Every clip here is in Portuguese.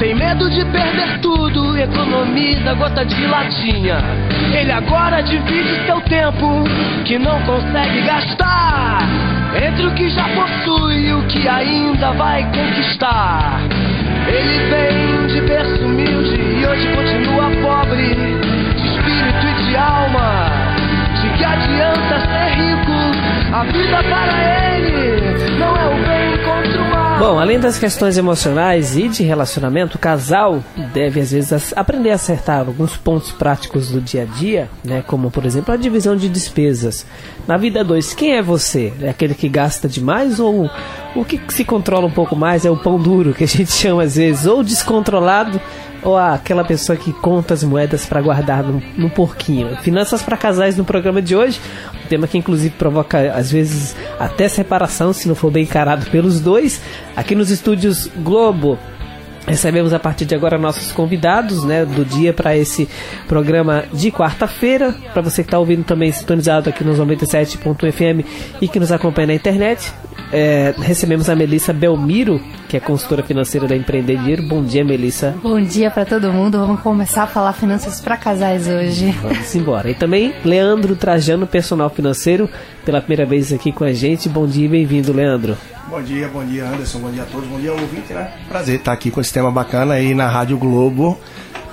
Tem medo de perder tudo, economiza gota de latinha. Ele agora divide seu tempo, que não consegue gastar. Entre o que já possui e o que ainda vai conquistar. Ele vem de berço humilde e hoje continua pobre, de espírito e de alma. De que adianta ser rico? A vida para ele não é o bem. Bom, além das questões emocionais e de relacionamento, o casal deve às vezes aprender a acertar alguns pontos práticos do dia a dia, né? Como por exemplo a divisão de despesas. Na vida 2, quem é você? É aquele que gasta demais ou o que se controla um pouco mais é o pão duro que a gente chama às vezes ou descontrolado ou aquela pessoa que conta as moedas para guardar no, no porquinho. Finanças para casais no programa de hoje, tema que inclusive provoca às vezes até separação se não for bem encarado pelos dois. Aqui nos estúdios Globo Recebemos a partir de agora nossos convidados né, do dia para esse programa de quarta-feira. Para você que está ouvindo também sintonizado aqui nos 97.fm e que nos acompanha na internet, é, recebemos a Melissa Belmiro, que é consultora financeira da Empreender Dinheiro. Bom dia, Melissa. Bom dia para todo mundo. Vamos começar a falar finanças para casais hoje. Vamos embora. E também Leandro Trajano, personal financeiro, pela primeira vez aqui com a gente. Bom dia e bem-vindo, Leandro. Bom dia, bom dia Anderson, bom dia a todos, bom dia ouvinte, né? Prazer estar aqui com esse tema bacana aí na Rádio Globo.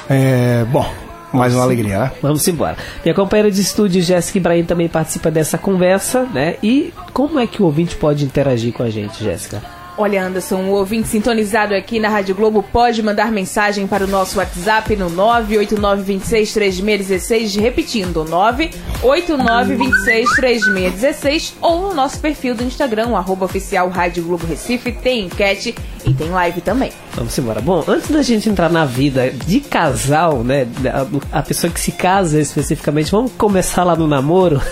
É, bom, mais uma alegria, né? Vamos embora. Minha companheira de estúdio, Jéssica Ibrahim, também participa dessa conversa, né? E como é que o ouvinte pode interagir com a gente, Jéssica? Olha, Anderson, o ouvinte sintonizado aqui na Rádio Globo pode mandar mensagem para o nosso WhatsApp no 989263616, repetindo, 989263616 ou no nosso perfil do Instagram, arroba oficial Rádio Globo Recife, tem enquete e tem live também. Vamos embora. Bom, antes da gente entrar na vida de casal, né, a, a pessoa que se casa especificamente, vamos começar lá no namoro.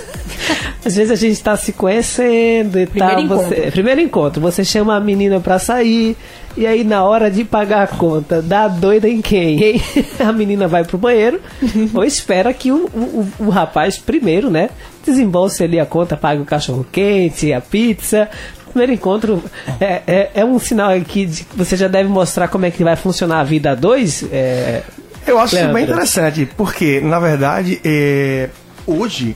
Às vezes a gente está se conhecendo e Primeiro tal. encontro. Você, primeiro encontro, você chama a menina pra sair, e aí na hora de pagar a conta, dá doida em quem? a menina vai pro banheiro, ou espera que o, o, o rapaz primeiro, né, desembolse ali a conta, pague o cachorro quente, a pizza. Primeiro encontro é, é, é um sinal aqui de que você já deve mostrar como é que vai funcionar a vida a dois. É, Eu acho isso bem Leandro. interessante, porque, na verdade, é, hoje,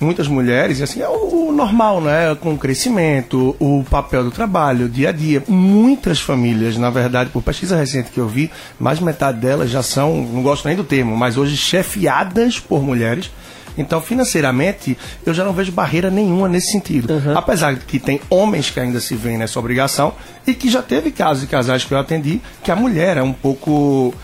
muitas mulheres, assim, é o, o normal, né? Com o crescimento, o papel do trabalho, o dia a dia. Muitas famílias, na verdade, por pesquisa recente que eu vi, mais de metade delas já são, não gosto nem do termo, mas hoje chefiadas por mulheres. Então, financeiramente, eu já não vejo barreira nenhuma nesse sentido. Apesar de que tem homens que ainda se veem nessa obrigação e que já teve casos de casais que eu atendi que a mulher é um pouco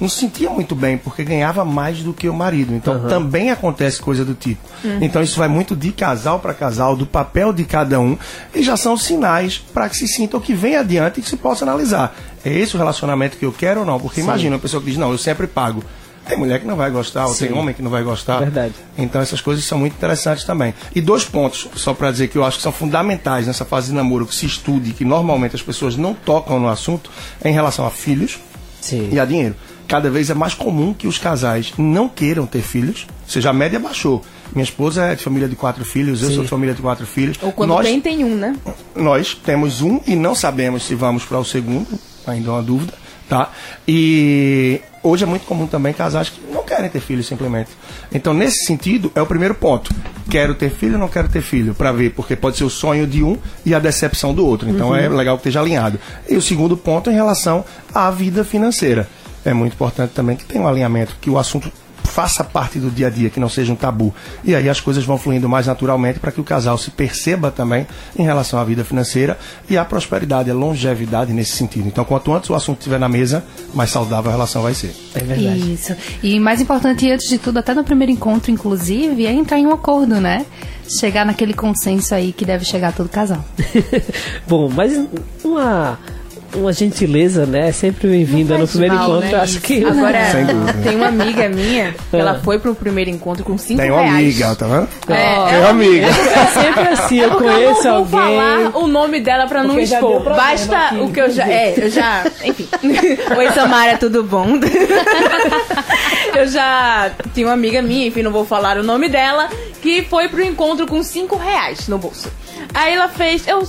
não se sentia muito bem porque ganhava mais do que o marido. Então também acontece coisa do tipo. Então isso vai muito de casal para casal, do papel de cada um e já são sinais para que se sintam que vem adiante e que se possa analisar. É esse o relacionamento que eu quero ou não? Porque imagina uma pessoa que diz, não, eu sempre pago. Tem mulher que não vai gostar, ou tem homem que não vai gostar. Verdade. Então essas coisas são muito interessantes também. E dois pontos, só para dizer que eu acho que são fundamentais nessa fase de namoro que se estude, que normalmente as pessoas não tocam no assunto, é em relação a filhos sim. e a dinheiro. Cada vez é mais comum que os casais não queiram ter filhos, ou seja, a média baixou. Minha esposa é de família de quatro filhos, eu Sim. sou de família de quatro filhos. Ou quando nós, tem, tem um, né? nós temos um e não sabemos se vamos para o segundo, ainda é uma dúvida, tá? E hoje é muito comum também casais que não querem ter filhos simplesmente. Então, nesse sentido, é o primeiro ponto. Quero ter filho ou não quero ter filho? Para ver, porque pode ser o sonho de um e a decepção do outro. Então, é legal que esteja alinhado. E o segundo ponto é em relação à vida financeira. É muito importante também que tenha um alinhamento, que o assunto faça parte do dia a dia, que não seja um tabu. E aí as coisas vão fluindo mais naturalmente para que o casal se perceba também em relação à vida financeira e à prosperidade, a longevidade nesse sentido. Então, quanto antes o assunto estiver na mesa, mais saudável a relação vai ser. É verdade. Isso. E mais importante, antes de tudo, até no primeiro encontro, inclusive, é entrar em um acordo, né? Chegar naquele consenso aí que deve chegar todo casal. Bom, mas uma, uma gentileza, né? É sempre bem-vinda no primeiro mal, encontro. né, Acho que. Agora, tem uma amiga minha, que ela foi pro primeiro encontro com 5 Tem uma reais. amiga, tá vendo? É, Tem uma amiga. É sempre assim, eu Eu conheço não vou alguém. falar o nome dela pra não expor. Basta aqui, o que eu já. É, eu já. Enfim. Oi, Samara, tudo bom? eu já tinha uma amiga minha, enfim, não vou falar o nome dela, que foi pro encontro com 5 reais no bolso. Aí ela fez. Eu.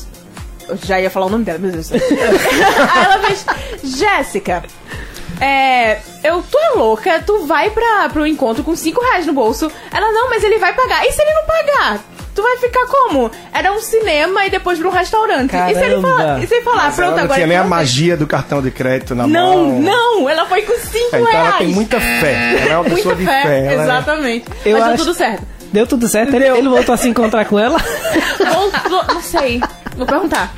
Eu já ia falar o nome dela, meu Deus. Aí ela fez, Jéssica, é, eu tô louca, tu vai pra, pro encontro com 5 reais no bolso. Ela, não, mas ele vai pagar. E se ele não pagar? Tu vai ficar como? Era um cinema e depois pra um restaurante. E se ele falar, e se ele falar Mas pronto, ela não agora. tinha nem a tu magia do cartão de crédito na Não, mão. não, ela foi com 5 É, então reais. ela tem muita fé. Ela é uma pessoa Muita de fé. ela é- exatamente. Eu Mas deu acho- tudo certo. Deu tudo certo? Ele, ele voltou a se encontrar com ela? Voltou- não sei. Vou perguntar.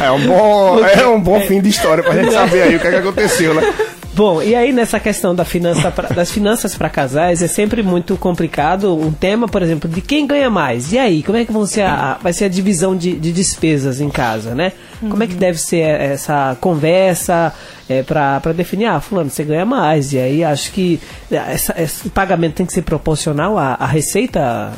É um bom, é um bom fim de história pra gente saber aí o que, é que aconteceu, né? Bom, e aí nessa questão da finança pra- das finanças para casais é sempre muito complicado um tema, por exemplo, de quem ganha mais. E aí, como é que vão ser a, vai ser a divisão de, de despesas em casa, né? Como é que deve ser essa conversa é, para definir, ah, fulano, você ganha mais. E aí acho que essa- esse pagamento tem que ser proporcional à, à receita,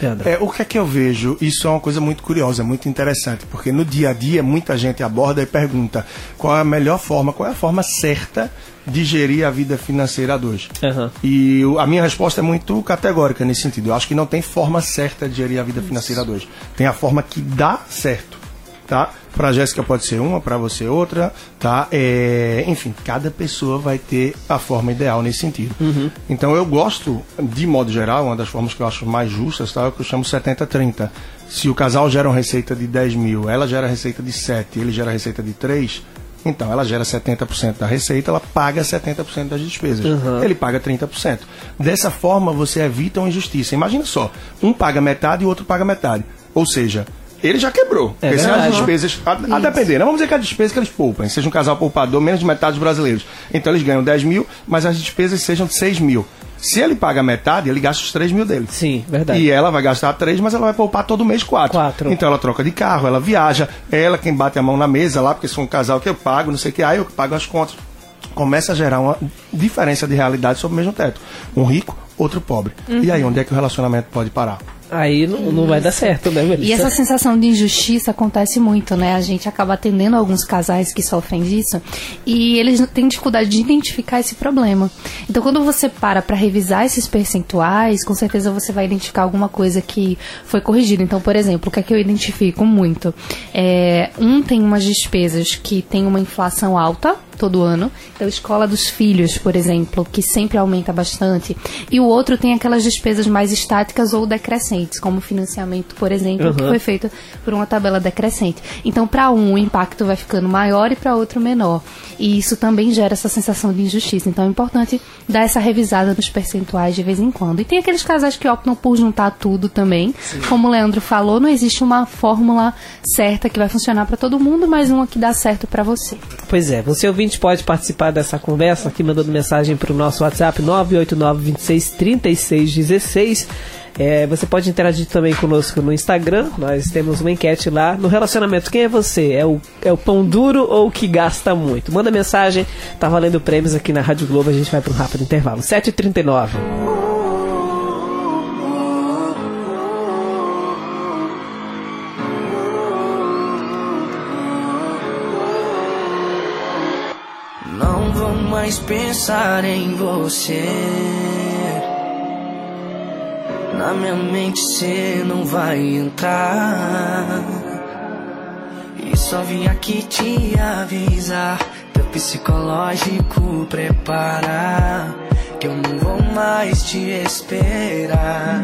Leandro. É, o que é que eu vejo? Isso é uma coisa muito curiosa, muito interessante, porque no dia a dia muita gente aborda e pergunta qual é a melhor forma, qual é a forma certa de gerir a vida financeira a dois. Aham. E a minha resposta é muito categórica nesse sentido. Eu acho que não tem forma certa de gerir a vida financeira a dois. Tem a forma que dá certo, tá? Para Jéssica pode ser uma, para você outra, tá? É, enfim, cada pessoa vai ter a forma ideal nesse sentido. Então eu gosto, de modo geral, uma das formas que eu acho mais justas, tá? É o que eu chamo 70-30. Se o casal gera uma receita de 10 mil, ela gera receita de 7, ele gera receita de 3, então ela gera 70% da receita, ela paga 70% das despesas. Ele paga 30%. Dessa forma você evita uma injustiça. Imagina só, um paga metade e o outro paga metade. Ou seja, ele já quebrou. É Porque se as despesas, a, a depender, não vamos dizer que a despesa que eles poupam, seja um casal poupador, menos de metade dos brasileiros. Então eles ganham 10 mil, mas as despesas sejam de 6 mil. Se ele paga metade, ele gasta os 3 mil dele. Sim, verdade. E ela vai gastar três, mas ela vai poupar todo mês quatro. Quatro. Então ela troca de carro, ela viaja, é ela quem bate a mão na mesa lá, porque se for um casal que eu pago, não sei o que, aí eu que pago as contas. Começa a gerar uma diferença de realidade sobre o mesmo teto. Um rico, outro pobre. E aí, onde é que o relacionamento pode parar? Aí não, não vai dar certo, né, Melissa? E essa sensação de injustiça acontece muito, né? A gente acaba atendendo alguns casais que sofrem disso e eles têm dificuldade de identificar esse problema. Então, quando você para para revisar esses percentuais, com certeza você vai identificar alguma coisa que foi corrigida. Então, por exemplo, o que é que eu identifico muito? É, um tem umas despesas que tem uma inflação alta todo ano. Então, escola dos filhos, por exemplo, que sempre aumenta bastante. E o outro tem aquelas despesas mais estáticas ou decrescentes, como financiamento, por exemplo, que Uhum. foi feito por uma tabela decrescente. Então, para um, o impacto vai ficando maior e para outro menor. E isso também gera essa sensação de injustiça. Então, é importante dar essa revisada nos percentuais de vez em quando. E tem aqueles casais que optam por juntar tudo também. Como o Leandro falou, não existe uma fórmula certa que vai funcionar para todo mundo, mas uma que dá certo para você. Pois é, você ouvinte pode participar dessa conversa aqui mandando mensagem para o nosso WhatsApp 989-263616. É, você pode interagir também conosco no Instagram. Nós temos uma enquete lá. No relacionamento, quem é você? É o, é o pão duro ou o que gasta muito? Manda mensagem, tá valendo prêmios aqui na Rádio Globo. A gente vai para um rápido intervalo. 7h39. Pensar em você. Na minha mente cê não vai entrar. E só vim aqui te avisar. Teu psicológico preparar. Que eu não vou mais te esperar.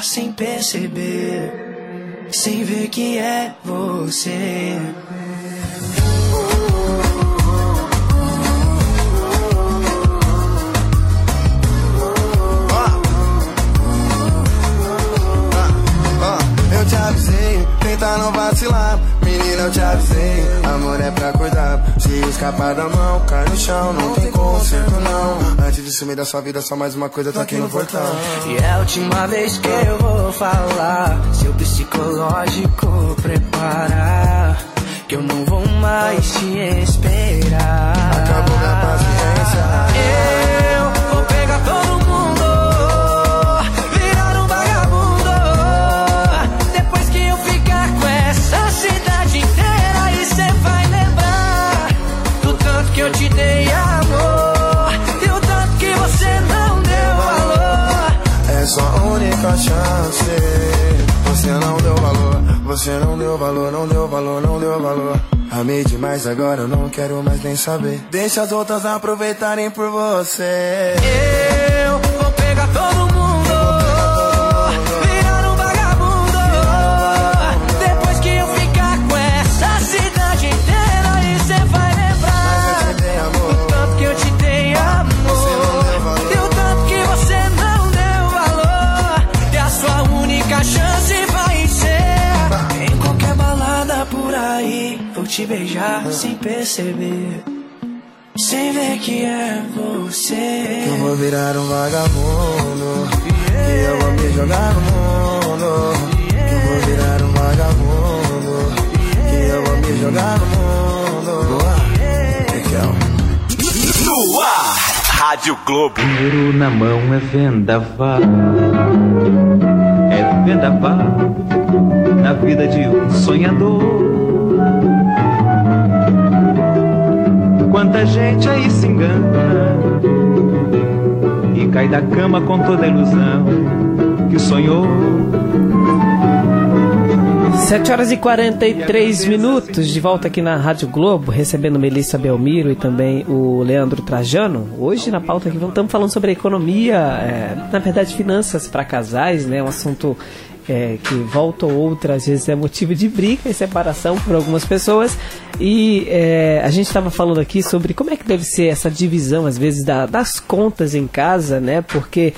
Beijar sem perceber. Sem ver que é você. Ah, eu te avisei, tenta não vacilar. Eu te avisei, amor é pra cuidar. Se escapar da mão, cai no chão, não tem conserto não. Antes de sumir da sua vida, só mais uma coisa, tá aqui no portão. E é a última vez que eu vou falar. Seu psicológico preparar. que eu não vou mais te esperar. Acabou minha paciência. Demais, agora eu não quero mais nem saber. Deixa as outras aproveitarem por você. Vou te beijar sem perceber Sem ver que é você Eu vou virar um vagabundo. E eu vou me jogar no mundo. Eu vou virar um vagabundo. E eu vou me jogar no mundo. Miguel. No ar, Rádio Globo. Dinheiro na mão é vendaval. É vendaval na vida de um sonhador. Quanta gente aí se engana e cai da cama com toda a ilusão que sonhou. 7 horas e 43 minutos, de volta aqui na Rádio Globo, recebendo Melissa Belmiro e também o Leandro Trajano. Hoje na pauta aqui estamos falando sobre economia, é, na verdade finanças para casais, né? Um assunto é, que volta ou outra às vezes é motivo de briga e separação por algumas pessoas. E é, a gente estava falando aqui sobre como é que deve ser essa divisão às vezes da- das contas em casa, né? Porque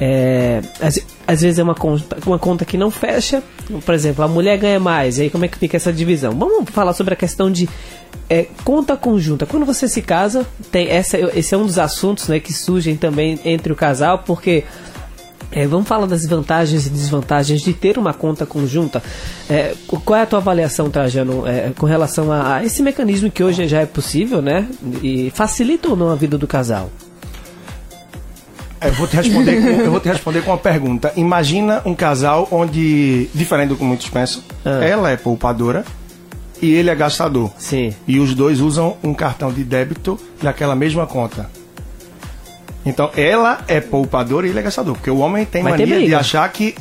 é, às, às vezes é uma conta, uma conta que não fecha. Por exemplo, a mulher ganha mais. Aí como é que fica essa divisão? Vamos falar sobre a questão de é, conta conjunta. Quando você se casa, tem essa, esse é um dos assuntos né, que surgem também entre o casal, porque é, vamos falar das vantagens e desvantagens de ter uma conta conjunta. É, qu- qual é a tua avaliação, Trajano, é, com relação a, a esse mecanismo que hoje já é possível, né? E facilita ou não a vida do casal? É, Eu vou, te responder com, eu vou te responder com uma pergunta. Imagina um casal onde, diferente do que muitos pensam, Ah. ela é poupadora e ele é gastador. Sim. E os dois usam um cartão de débito daquela mesma conta. Então, ela é poupadora e ele é gastador. Porque o homem tem ter mania de achar que.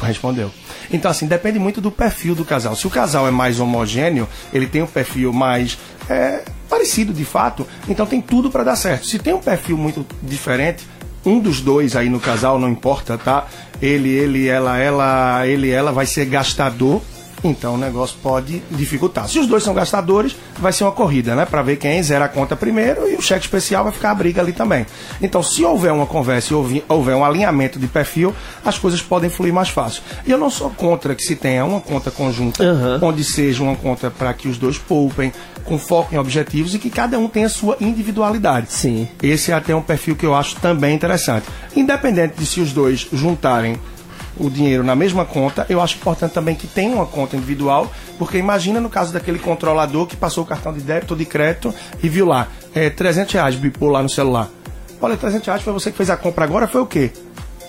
Respondeu. Então, assim, depende muito do perfil do casal. Se o casal é mais homogêneo, ele tem um perfil mais é, parecido de fato, então tem tudo para dar certo. Se tem um perfil muito diferente, um dos dois aí no casal, não importa, tá? Ele, ele, ela, ela, ele, ela vai ser gastador então o negócio pode dificultar. Se os dois são gastadores, vai ser uma corrida, né? Para ver quem zera a conta primeiro e o cheque especial vai ficar a briga ali também. Então, se houver uma conversa e houve- houver um alinhamento de perfil, as coisas podem fluir mais fácil. E eu não sou contra que se tenha uma conta conjunta, Aham. onde seja uma conta para que os dois poupem, com foco em objetivos e que cada um tenha sua individualidade. Sim. Esse é até um perfil que eu acho também interessante. Independente de se os dois juntarem o dinheiro na mesma conta, eu acho importante também que tenha uma conta individual, porque imagina no caso daquele controlador que passou o cartão de débito ou de crédito e viu lá, é, 300 reais bipou lá no celular. Olha, 300 reais foi você que fez a compra agora, foi o quê?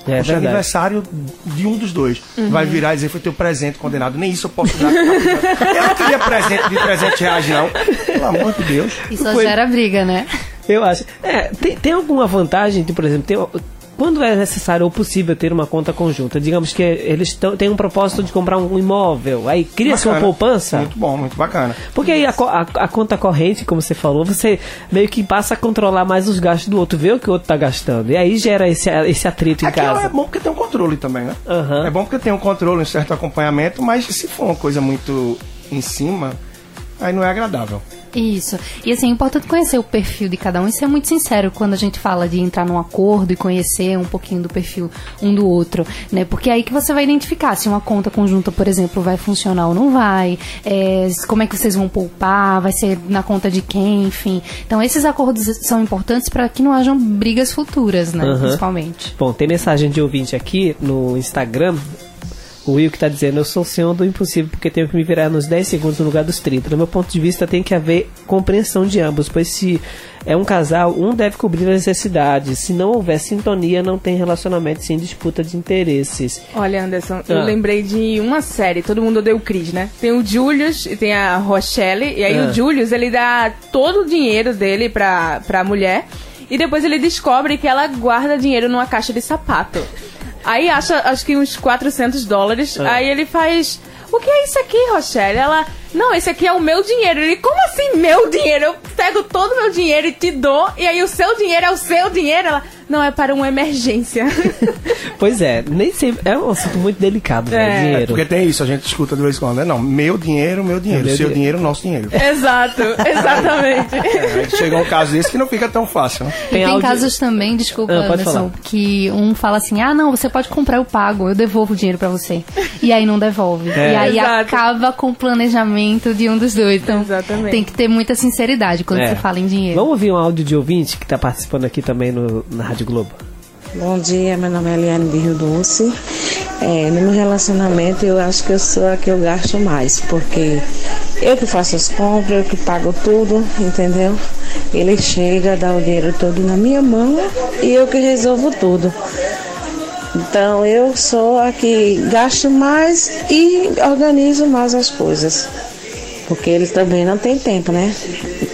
É Poxa, verdade. aniversário de um dos dois. Vai virar e dizer, foi teu presente condenado. Nem isso eu posso dar. eu não queria presente de 300 reais, não. Pelo amor de Deus. Isso Foi- gera briga, né? Eu acho. É, tem, tem alguma vantagem, de, por exemplo, tem, quando é necessário ou possível ter uma conta conjunta? Digamos que eles tão- têm um propósito de comprar um imóvel, aí cria-se uma poupança. Muito bom, muito bacana. Porque aí a, a- a conta corrente, como você falou, você meio que passa a controlar mais os gastos do outro, vê o que o outro tá gastando. E aí gera esse, esse atrito em Aquilo casa. é bom porque tem um controle também, né? Aham. É bom porque tem um controle, um certo acompanhamento, mas se for uma coisa muito em cima, aí não é agradável. Isso. E assim, é importante conhecer o perfil de cada um e ser muito sincero quando a gente fala de entrar num acordo e conhecer um pouquinho do perfil um do outro, né? Porque é aí que você vai identificar se uma conta conjunta, por exemplo, vai funcionar ou não vai, é, como é que vocês vão poupar, vai ser na conta de quem, enfim. Então, esses acordos são importantes para que não hajam brigas futuras, né? Aham. Principalmente. Bom, tem mensagem de ouvinte aqui no Instagram. O Will que tá dizendo, eu sou o senhor do impossível porque tenho que me virar nos 10 segundos no lugar dos 30. No meu ponto de vista, tem que haver compreensão de ambos, pois se é um casal, um deve cobrir as necessidades. Se não houver sintonia, não tem relacionamento sem disputa de interesses. Olha, Anderson, eu Ah. lembrei de uma série, todo mundo odeia o Chris, né? Tem o Julius e tem a Rochelle, e aí Ah. o Julius, ele dá todo o dinheiro dele pra, pra mulher, e depois ele descobre que ela guarda dinheiro numa caixa de sapato. Aí acha, acho que uns 400 dólares, Ah. aí ele faz... O que é isso aqui, Rochelle? Ela, não, esse aqui é o meu dinheiro. Ele, como assim meu dinheiro? Eu pego todo o meu dinheiro e te dou, e aí o seu dinheiro é o seu dinheiro? Ela, não, é para uma emergência. Pois é, nem sempre. É um assunto muito delicado, né? É. Dinheiro. Porque tem isso, a gente escuta de vez em quando, né? Não, meu dinheiro, meu dinheiro. Meu Seu dinheiro. dinheiro, nosso dinheiro. Exato, exatamente. É, chega um caso desse que não fica tão fácil, né? Tem, áudio- casos também, desculpa, Ah, pode Anderson, falar. que um fala assim: ah, não, você pode comprar, eu pago, eu devolvo o dinheiro pra você. E aí não devolve. É. E aí Exato. acaba com o planejamento de um dos dois. Então Exatamente. tem que ter muita sinceridade quando É. se fala em dinheiro. Vamos ouvir um áudio de ouvinte que tá participando aqui também no, na Rádio Globo. Bom dia, meu nome é Eliane de Rio Doce. É, no meu relacionamento, eu acho que eu sou a que eu gasto mais, porque eu que faço as compras, eu que pago tudo, entendeu? Ele chega, dá o dinheiro todo na minha mão e eu que resolvo tudo. Então, eu sou a que gasto mais e organizo mais as coisas. Porque ele também não tem tempo, né?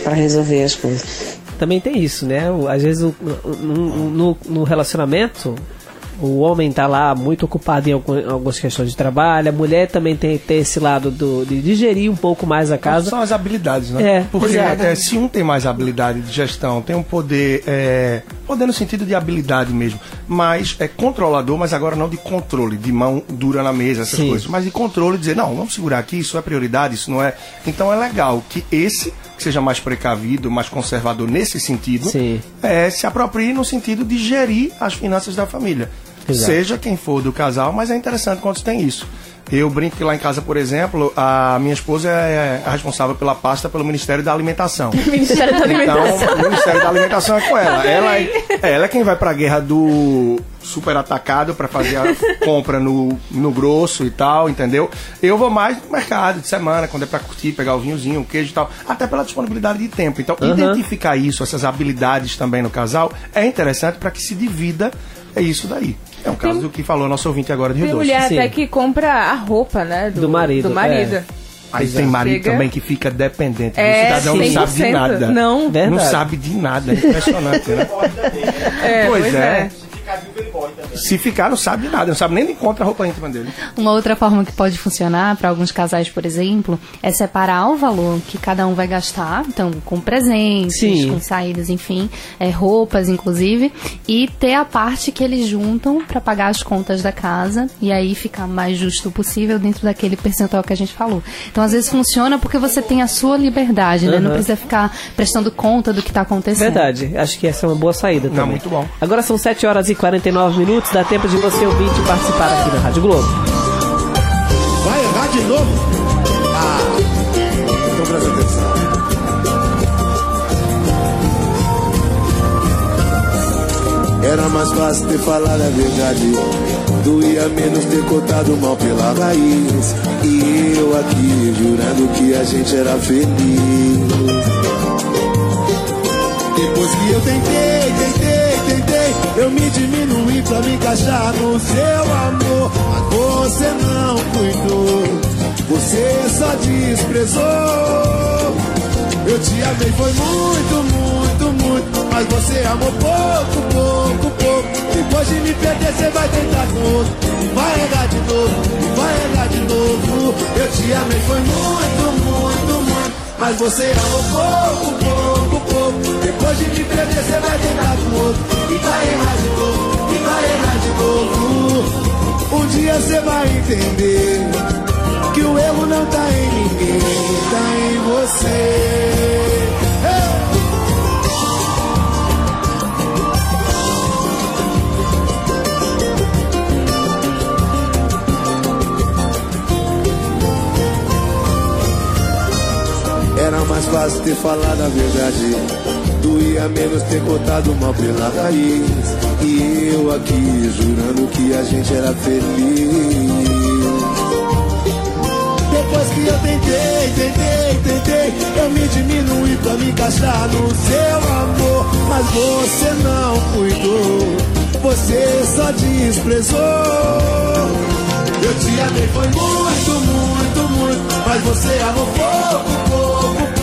Para resolver as coisas. Também tem isso, né? Às vezes no, no- no relacionamento o homem tá lá muito ocupado em algum- algumas questões de trabalho, a mulher também tem, tem esse lado do, de digerir um pouco mais a casa. São as habilidades, né? É, Porque é, se um tem mais habilidade de gestão, tem um poder, é, poder no sentido de habilidade mesmo, mas é controlador, mas agora não de controle, de mão dura na mesa, essas Sim. coisas, mas de controle, dizer, não, vamos segurar aqui, isso é prioridade, isso não é. Então é legal que esse, que seja mais precavido, mais conservador nesse sentido, Sim. é, se aproprie no sentido de gerir as finanças da família. Exato. Seja quem for do casal, mas é interessante quando tem isso. Eu brinco que lá em casa, por exemplo, a minha esposa é a responsável pela pasta pelo Ministério da Alimentação. Ministério da Alimentação. Então, o Ministério da Alimentação é com ela. Ela é, é, ela é quem vai pra guerra do super atacado pra fazer a compra no, no grosso e tal, entendeu? Eu vou mais no mercado de semana, quando é pra curtir, pegar o vinhozinho, o queijo e tal, até pela disponibilidade de tempo. Então, Aham. identificar isso, essas habilidades também no casal, é interessante pra que se divida é isso daí. É um caso do que falou nosso ouvinte agora de Rio Tem Doce. mulher Sim. até que compra a roupa, né? Do, Do marido, Do marido. é. Aí tem marido Chega- também que fica dependente. É, o cidadão não sabe de 100%. nada. Não. Verdade. Não sabe de nada. É impressionante, né? É, Pois é. Se ficar, não sabe de nada, não sabe nem de conta a roupa íntima dele. Uma outra forma que pode funcionar para alguns casais, por exemplo, é separar o valor que cada um vai gastar, então com presentes, Sim. com saídas, enfim, é, roupas, inclusive, e ter a parte que eles juntam para pagar as contas da casa e aí ficar mais justo possível dentro daquele percentual que a gente falou. Então, às vezes funciona porque você tem a sua liberdade, né? Não Aham. precisa ficar prestando conta do que está acontecendo. Verdade, acho que essa é uma boa saída também. muito bom. Agora são 7 horas e 49 minutos, dá tempo de você ouvir e participar aqui na Rádio Globo. Vai errar de novo? Ah, então presta atenção. Era mais fácil ter falado a verdade. Doía menos ter cortado mal pela raiz. E eu aqui jurando que a gente era feliz. Depois que eu tentei, eu me diminuí pra me encaixar no seu amor. Mas você não cuidou, você só desprezou. Eu te amei, foi muito, muito, muito. Mas você amou pouco, pouco, pouco. Depois de me perder, você vai tentar com outro. Vai errar de novo, vai errar de novo. Eu te amei, foi muito, muito, muito. Mas você amou pouco, pouco, pouco. Depois de me perder, você vai tentar com entender que o erro não tá em ninguém, tá em você. Era mais fácil ter falado a verdade. Doía menos ter cortado mal pela raiz. E eu aqui jurando que a gente era feliz. que eu tentei, tentei, tentei, eu me diminuí pra me encaixar no seu amor, mas você não cuidou, você só desprezou. Eu te amei, foi muito, muito, muito, mas você amou pouco, pouco, pouco.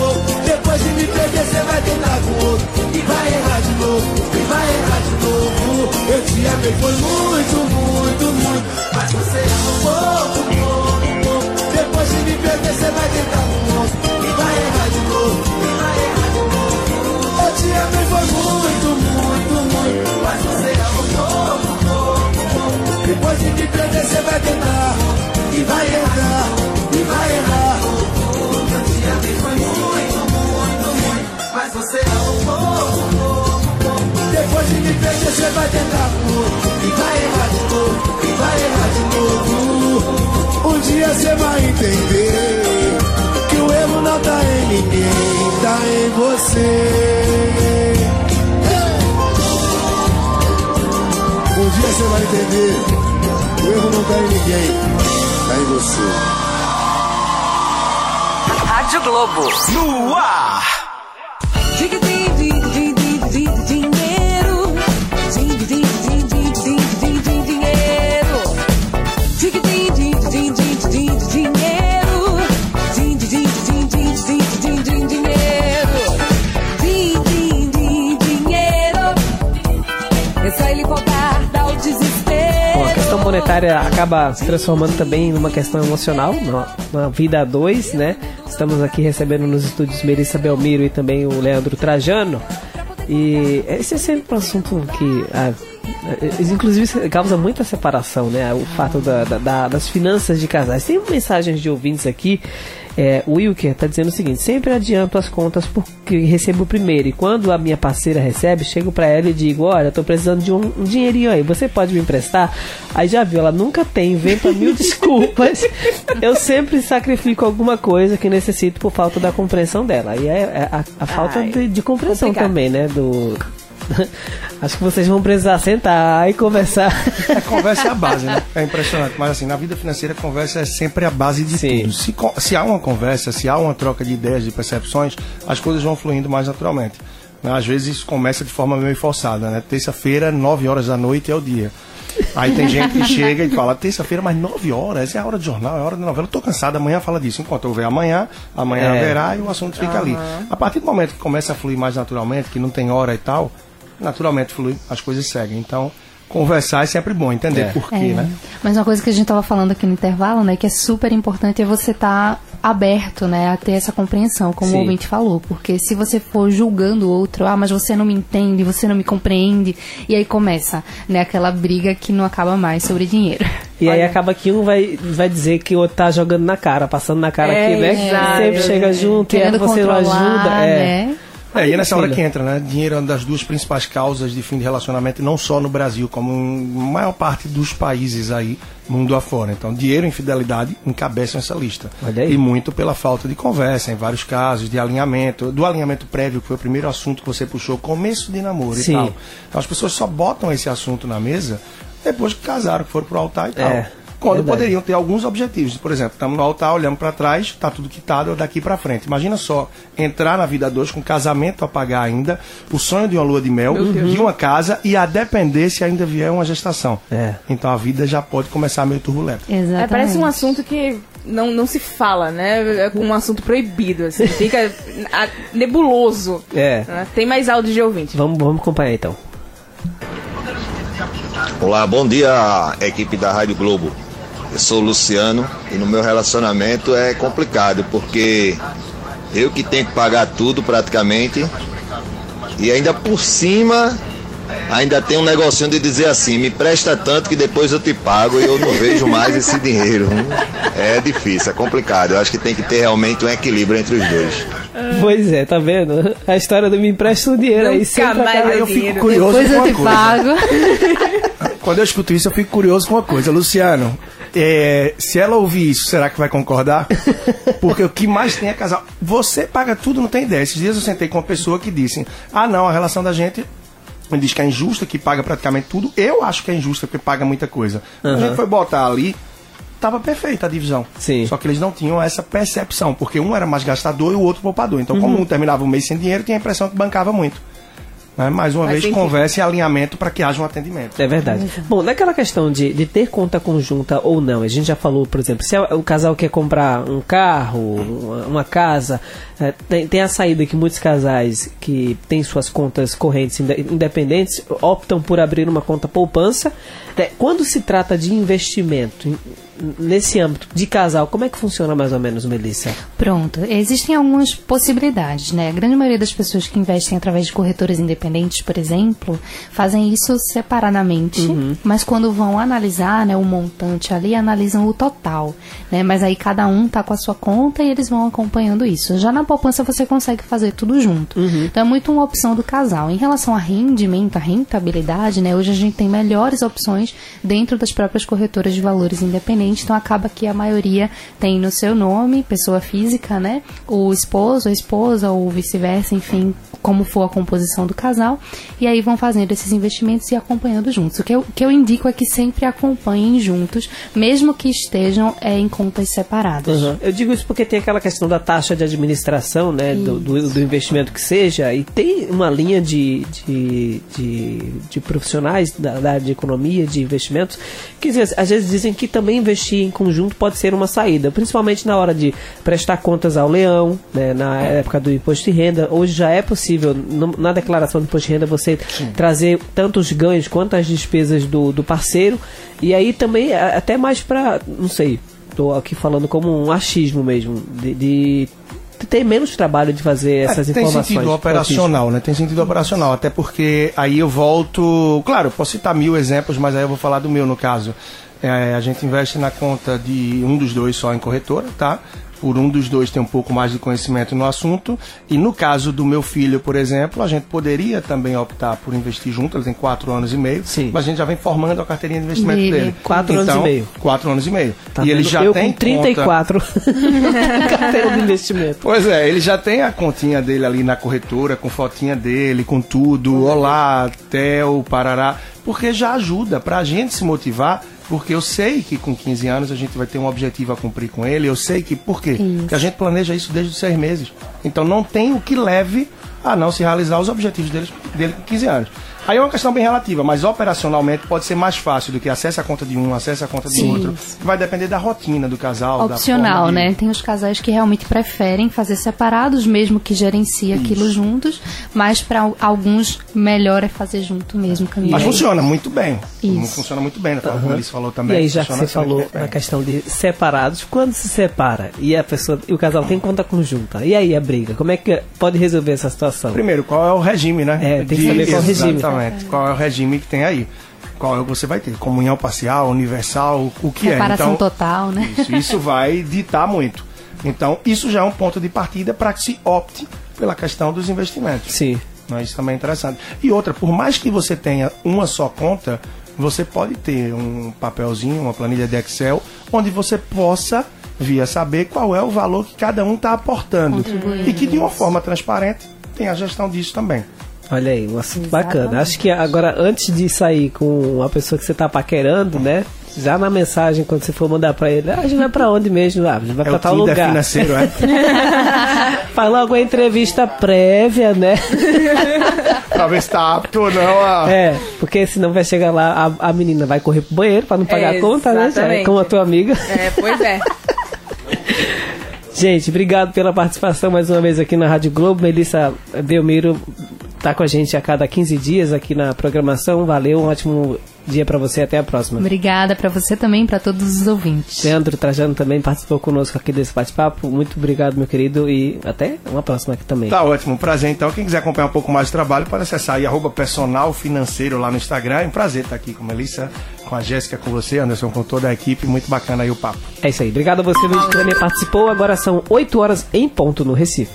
Você vai tentar outro, e vai errar de novo, e vai errar de novo. Um dia você vai entender que o erro não tá em ninguém, tá em você. Um dia você vai entender, o erro não tá em ninguém, tá em você. Rádio Globo. No ar. Acaba se transformando também numa questão emocional, numa vida a dois, né? Estamos aqui recebendo nos estúdios Melissa Belmiro e também o Leandro Trajano. E esse é sempre um assunto que, ah, eh, inclusive, causa muita separação, né? O fato da- da- da- das finanças de casais. Tem mensagens de ouvintes aqui. É, o Wilker está dizendo o seguinte: sempre adianto as contas porque recebo primeiro. E quando a minha parceira recebe, chego para ela e digo: Olha, tô precisando de um, um dinheirinho aí, você pode me emprestar? Aí já viu, ela nunca tem, inventa mil desculpas. Eu sempre sacrifico alguma coisa que necessito por falta da compreensão dela. E é, é a, a falta Ai, de, de compreensão complicado. também, né? Do. Acho que vocês vão precisar sentar e conversar. A conversa é a base, né? É impressionante. Mas assim, na vida financeira, a conversa é sempre a base de Sim. tudo. Se, se há uma conversa, se há uma troca de ideias, de percepções, as coisas vão fluindo mais naturalmente. Né? Às vezes isso começa de forma meio forçada, né? Terça-feira, 9 horas da noite é o dia. Aí tem gente que chega e fala, terça-feira, mas 9 horas, é a hora de jornal, é a hora de novela. Eu tô cansado, amanhã fala disso. Enquanto eu ver amanhã, amanhã É. haverá e o assunto fica ali. A partir do momento que começa a fluir mais naturalmente, que não tem hora e tal, naturalmente flui, as coisas seguem. Então, conversar é sempre bom, entender É. por quê, É. né? Mas uma coisa que a gente tava falando aqui no intervalo, né, que é super importante é você estar aberto, né, a ter essa compreensão, como Sim. o ouvinte falou, porque se você for julgando o outro, ah, mas você não me entende, você não me compreende, e aí começa, né, aquela briga que não acaba mais sobre dinheiro. E aí acaba que um vai, vai dizer que o outro tá jogando na cara, passando na cara É, aqui, né? exato. Sempre chega junto e aí você não ajuda. É. né? É, e é nessa hora que entra, né? Dinheiro é uma das duas principais causas de fim de relacionamento, não só no Brasil, como em maior parte dos países aí, mundo afora. Então, dinheiro e infidelidade encabeçam essa lista. E muito pela falta de conversa, em vários casos, de alinhamento, do alinhamento prévio, que foi o primeiro assunto que você puxou, começo de namoro Sim. e tal. Então, as pessoas só botam esse assunto na mesa depois que casaram, que foram pro altar e tal. É, Quando verdade. poderiam ter alguns objetivos. Por exemplo, estamos no altar, olhamos para trás, tá tudo quitado, daqui para frente. Imagina só, entrar na vida a dois com casamento a pagar ainda, o sonho de uma lua de mel, de uma casa e a depender se ainda vier uma gestação. É. Então a vida já pode começar meio turbulenta. Exatamente. É, parece um assunto que não, não se fala, né? É um assunto proibido, assim. Fica ah, nebuloso. É. né? Tem mais áudio de ouvinte. Vamos, vamos acompanhar então. Olá, bom dia, equipe da Rádio Globo. Eu sou o Luciano e no meu relacionamento é complicado porque eu que tenho que pagar tudo praticamente e ainda por cima ainda tem um negocinho de dizer assim, me presta tanto que depois eu te pago e eu não vejo mais esse dinheiro. É difícil, é complicado. Eu acho que tem que ter realmente um equilíbrio entre os dois. Pois é, tá vendo? A história do me empresta o dinheiro aí sempre mais acaba- eu eu fico curioso Depois com eu uma te coisa. pago. Quando eu escuto isso, eu fico curioso com uma coisa. Luciano, é, se ela ouvir isso, será que vai concordar? Porque o que mais tem é casal. Você paga tudo, não tem ideia. Esses dias eu sentei com uma pessoa que disse: Ah, não, a relação da gente. Ele diz que é injusta, que paga praticamente tudo. Eu acho que é injusta, porque paga muita coisa. A gente foi botar ali. estava perfeita a divisão. Sim. Só que eles não tinham essa percepção, porque um era mais gastador e o outro poupador. Então, como Uhum. um terminava o mês sem dinheiro, tinha a impressão que bancava muito. Né? Mais uma Faz vez, conversa e alinhamento para que haja um atendimento. É verdade. Bom, naquela questão de, de ter conta conjunta ou não, a gente já falou, por exemplo, se o casal quer comprar um carro, uma, casa, é, tem, tem a saída que muitos casais que têm suas contas correntes inde- independentes optam por abrir uma conta poupança. É, quando se trata de investimento em- nesse âmbito de casal, como é que funciona mais ou menos, Melissa? Pronto, existem algumas possibilidades, né? A grande maioria das pessoas que investem através de corretoras independentes, por exemplo, fazem isso separadamente, Uhum. mas quando vão analisar, né, o montante ali, analisam o total, né? Mas aí cada um tá com a sua conta e eles vão acompanhando isso. Já na poupança você consegue fazer tudo junto. Então é muito uma opção do casal. Em relação a rendimento, a rentabilidade, né? Hoje a gente tem melhores opções dentro das próprias corretoras de valores independentes, então acaba que a maioria tem no seu nome, pessoa física, né? O esposo, a esposa ou vice-versa, enfim, como for a composição do casal, e aí vão fazendo esses investimentos e acompanhando juntos. O que eu, que eu indico é que sempre acompanhem juntos, mesmo que estejam é, em contas separadas. Uhum. Eu digo isso porque tem aquela questão da taxa de administração, né, do, do, do investimento que seja, e tem uma linha de, de, de, de profissionais da, da área de economia, de investimentos, que às vezes dizem que também investir em conjunto pode ser uma saída, principalmente na hora de prestar contas ao leão, né, na época do imposto de renda. Hoje já é possível, no- na declaração do imposto de renda, você trazer tanto os ganhos quanto as despesas do, do parceiro, e aí também até mais para, não sei, Estou aqui falando como um achismo mesmo, de, de ter menos trabalho de fazer essas É, tem informações. sentido operacional, né? Tem sentido operacional, até porque aí eu volto. Claro, posso citar mil exemplos, mas aí eu vou falar do meu no caso. É, a gente investe na conta de um dos dois só em corretora, tá? Por um dos dois tem um pouco mais de conhecimento no assunto. E no caso do meu filho, por exemplo, a gente poderia também optar por investir junto. Ele tem quatro anos e meio. Sim. Mas a gente já vem formando a carteirinha de investimento Dele. dele. Quatro anos Então, e meio. Quatro anos e meio. Tá e ele já eu tem com 34 carteira de investimento. Pois é, ele já tem a continha dele ali na corretora, com fotinha dele, com tudo. Olá, Theo, Parará. Porque já ajuda pra gente se motivar. Porque eu sei que com 15 anos a gente vai ter um objetivo a cumprir com ele. Eu sei que. Por quê? Isso. Porque a gente planeja isso desde os seis meses. Então não tem o que leve a não se realizar os objetivos dele, dele com 15 anos. Aí é uma questão bem relativa, mas operacionalmente pode ser mais fácil do que acesse a conta de um, acesse a conta de Sim. outro. Vai depender da rotina do casal. da Opcional, de- né? Tem os casais que realmente preferem fazer separados, mesmo que gerenciem aquilo juntos, mas para alguns melhor é fazer junto mesmo caminho. Mas funciona muito bem. Isso. Funciona muito bem, né? Como Alice falou também. E aí, já que você falou na questão de separados, quando se separa e a pessoa e o casal tem conta conjunta, e aí a briga, como é que pode resolver essa situação? Primeiro, qual é o regime, né? É, tem que saber qual é o regime. Exatamente. Qual é o regime que tem aí? Qual é o que você vai ter? Comunhão parcial, universal, o que Separação é? Então, total, né? Isso, isso vai ditar muito. Então, isso já é um ponto de partida para que se opte pela questão dos investimentos. Sim. Isso também é interessante. E outra, por mais que você tenha uma só conta, você pode ter um papelzinho, uma planilha de Excel, onde você possa via saber qual é o valor que cada um está aportando. E que de uma forma transparente tem a gestão disso também. Olha aí, um assunto bacana. Acho que agora, antes de sair com a pessoa que você tá paquerando, né? Já na mensagem, quando você for mandar pra ele, ah, a gente vai pra onde mesmo? Ah, a gente vai É pra o tal lugar. financeiro, é? Faz logo a entrevista prévia, né? pra ver se tá apto ou não a... É, porque senão vai chegar lá, a, a menina vai correr pro banheiro pra não pagar a conta, né? Já é Exatamente. Como a tua amiga. É, pois é. Gente, obrigado pela participação mais uma vez aqui na Rádio Globo. Melissa Belmiro tá com a gente a cada 15 dias aqui na programação. Valeu, um ótimo dia pra você. Até a próxima. Obrigada para você também, para todos os ouvintes. Leandro Trajano também participou conosco aqui desse bate-papo. Muito obrigado, meu querido, e até uma próxima aqui também. Tá ótimo, um prazer então. Quem quiser acompanhar um pouco mais do trabalho, pode acessar aí, arroba personal financeiro lá no Instagram. É um prazer estar aqui com a Melissa, com a Jéssica, com você, Anderson, com toda a equipe. Muito bacana aí o papo. É isso aí. Obrigado a você, Luiz, que também participou. Agora são 8 horas em ponto no Recife.